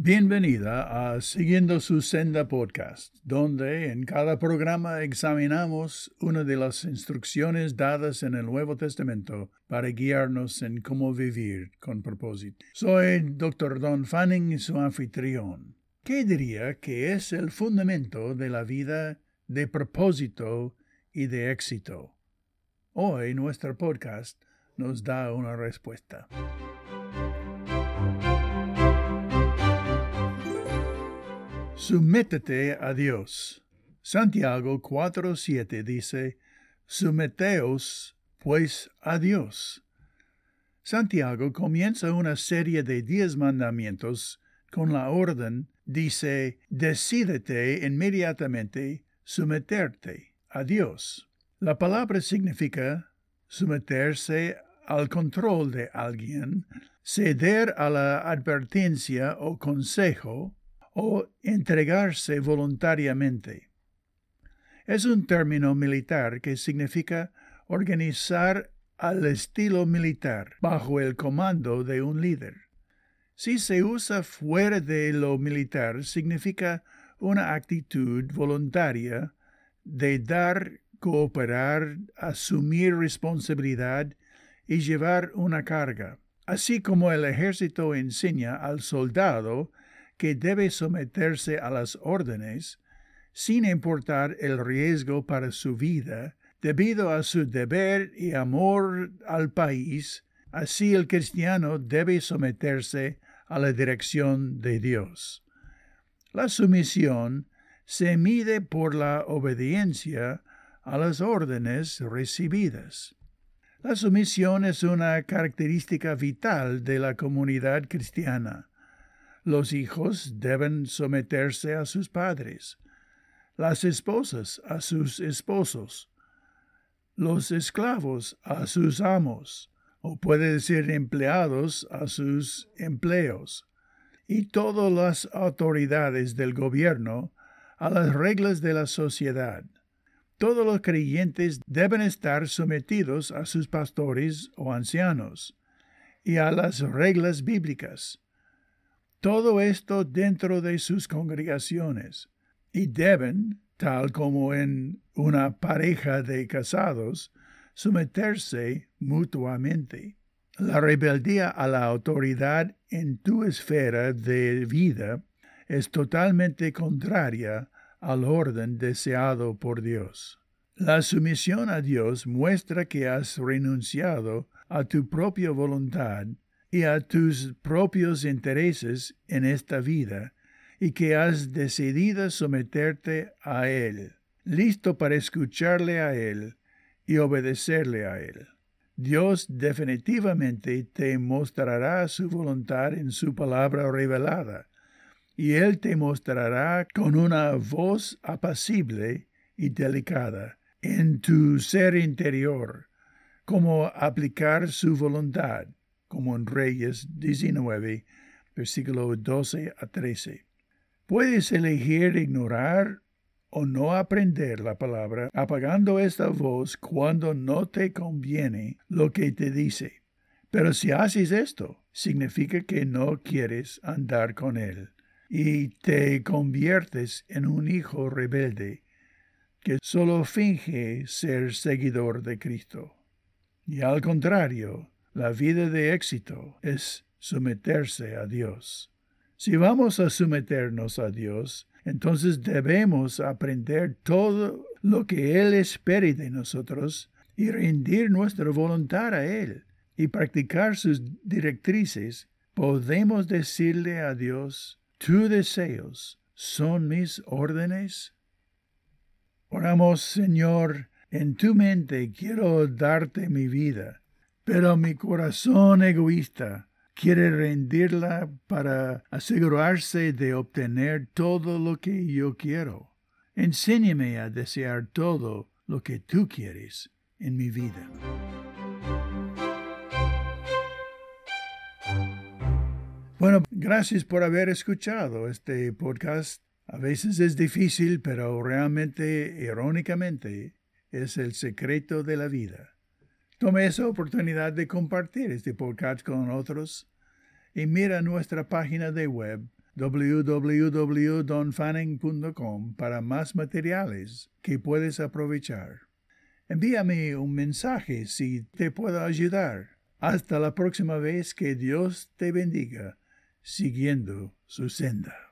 Bienvenida a Siguiendo su Senda Podcast, donde en cada programa examinamos una de las instrucciones dadas en el Nuevo Testamento para guiarnos en cómo vivir con propósito. Soy Dr. Don Fanning, su anfitrión. ¿Qué diría que es el fundamento de la vida de propósito y de éxito? Hoy nuestro podcast nos da una respuesta. Sumétete a Dios. Santiago 4:7 dice, Sumeteos pues a Dios. Santiago comienza una serie de diez mandamientos con la orden, dice, decídete inmediatamente someterte a Dios. La palabra significa someterse al control de alguien, ceder a la advertencia o consejo, o entregarse voluntariamente. Es un término militar que significa organizar al estilo militar bajo el comando de un líder. Si se usa fuera de lo militar, significa una actitud voluntaria de dar, cooperar, asumir responsabilidad y llevar una carga. Así como el ejército enseña al soldado que debe someterse a las órdenes, sin importar el riesgo para su vida, debido a su deber y amor al país, así el cristiano debe someterse a la dirección de Dios. La sumisión se mide por la obediencia a las órdenes recibidas. La sumisión es una característica vital de la comunidad cristiana. Los hijos deben someterse a sus padres, las esposas a sus esposos, los esclavos a sus amos, o puede decir empleados a sus empleos, y todas las autoridades del gobierno a las reglas de la sociedad. Todos los creyentes deben estar sometidos a sus pastores o ancianos y a las reglas bíblicas. Todo esto dentro de sus congregaciones. Y deben, tal como en una pareja de casados, someterse mutuamente. La rebeldía a la autoridad en tu esfera de vida es totalmente contraria al orden deseado por Dios. La sumisión a Dios muestra que has renunciado a tu propia voluntad y a tus propios intereses en esta vida, y que has decidido someterte a Él, listo para escucharle a Él y obedecerle a Él. Dios definitivamente te mostrará su voluntad en su palabra revelada, y Él te mostrará con una voz apacible y delicada en tu ser interior cómo aplicar su voluntad como en Reyes 19, versículo 12 a 13. Puedes elegir ignorar o no aprender la palabra, apagando esta voz cuando no te conviene lo que te dice. Pero si haces esto, significa que no quieres andar con él y te conviertes en un hijo rebelde que solo finge ser seguidor de Cristo. Y al contrario, la vida de éxito es someterse a Dios. Si vamos a someternos a Dios, entonces debemos aprender todo lo que Él espera de nosotros y rendir nuestra voluntad a Él y practicar sus directrices. Podemos decirle a Dios, tus deseos son mis órdenes. Oramos, Señor, en tu mente quiero darte mi vida pero mi corazón egoísta quiere rendirla para asegurarse de obtener todo lo que yo quiero. Enséñame a desear todo lo que tú quieres en mi vida. Bueno, gracias por haber escuchado este podcast. A veces es difícil, pero realmente, irónicamente, es el secreto de la vida. Tome esa oportunidad de compartir este podcast con otros y mira nuestra página de web www.donfanning.com para más materiales que puedes aprovechar. Envíame un mensaje si te puedo ayudar. Hasta la próxima vez que Dios te bendiga, siguiendo su senda.